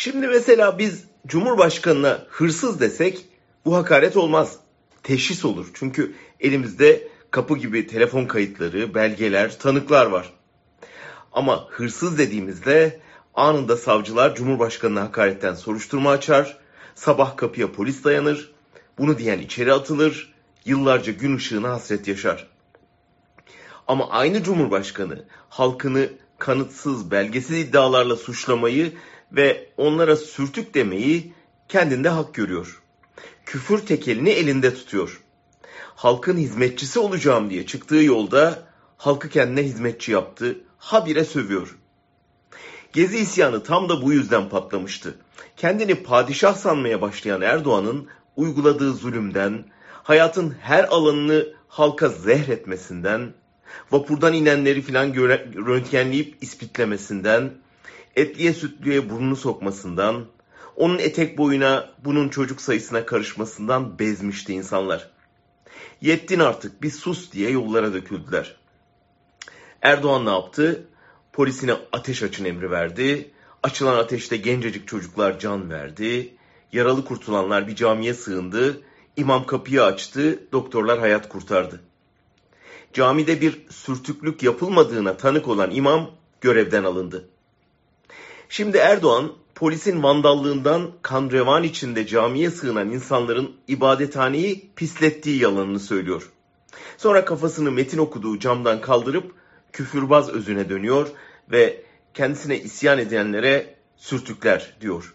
Şimdi mesela biz Cumhurbaşkanına hırsız desek bu hakaret olmaz. Teşhis olur. Çünkü elimizde kapı gibi telefon kayıtları, belgeler, tanıklar var. Ama hırsız dediğimizde anında savcılar Cumhurbaşkanına hakaretten soruşturma açar, sabah kapıya polis dayanır, bunu diyen içeri atılır, yıllarca gün ışığına hasret yaşar. Ama aynı Cumhurbaşkanı halkını kanıtsız, belgesiz iddialarla suçlamayı ve onlara sürtük demeyi kendinde hak görüyor. Küfür tekelini elinde tutuyor. Halkın hizmetçisi olacağım diye çıktığı yolda halkı kendine hizmetçi yaptı, habire sövüyor. Gezi isyanı tam da bu yüzden patlamıştı. Kendini padişah sanmaya başlayan Erdoğan'ın uyguladığı zulümden, hayatın her alanını halka zehretmesinden, vapurdan inenleri filan röntgenleyip ispitlemesinden, etliye sütlüye burnunu sokmasından, onun etek boyuna bunun çocuk sayısına karışmasından bezmişti insanlar. Yettin artık bir sus diye yollara döküldüler. Erdoğan ne yaptı? Polisine ateş açın emri verdi. Açılan ateşte gencecik çocuklar can verdi. Yaralı kurtulanlar bir camiye sığındı. İmam kapıyı açtı, doktorlar hayat kurtardı. Camide bir sürtüklük yapılmadığına tanık olan imam görevden alındı. Şimdi Erdoğan polisin vandallığından kan revan içinde camiye sığınan insanların ibadethaneyi pislettiği yalanını söylüyor. Sonra kafasını metin okuduğu camdan kaldırıp küfürbaz özüne dönüyor ve kendisine isyan edenlere sürtükler diyor.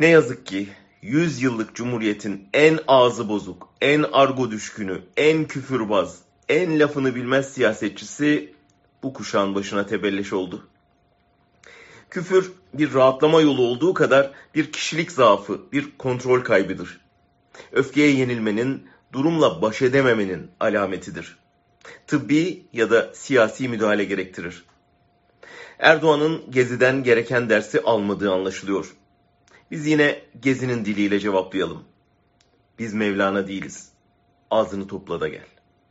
Ne yazık ki 100 yıllık cumhuriyetin en ağzı bozuk, en argo düşkünü, en küfürbaz, en lafını bilmez siyasetçisi bu kuşağın başına tebelleş oldu. Küfür bir rahatlama yolu olduğu kadar bir kişilik zaafı, bir kontrol kaybıdır. Öfkeye yenilmenin, durumla baş edememenin alametidir. Tıbbi ya da siyasi müdahale gerektirir. Erdoğan'ın Gezi'den gereken dersi almadığı anlaşılıyor. Biz yine Gezi'nin diliyle cevaplayalım. Biz Mevlana değiliz. Ağzını topla da gel.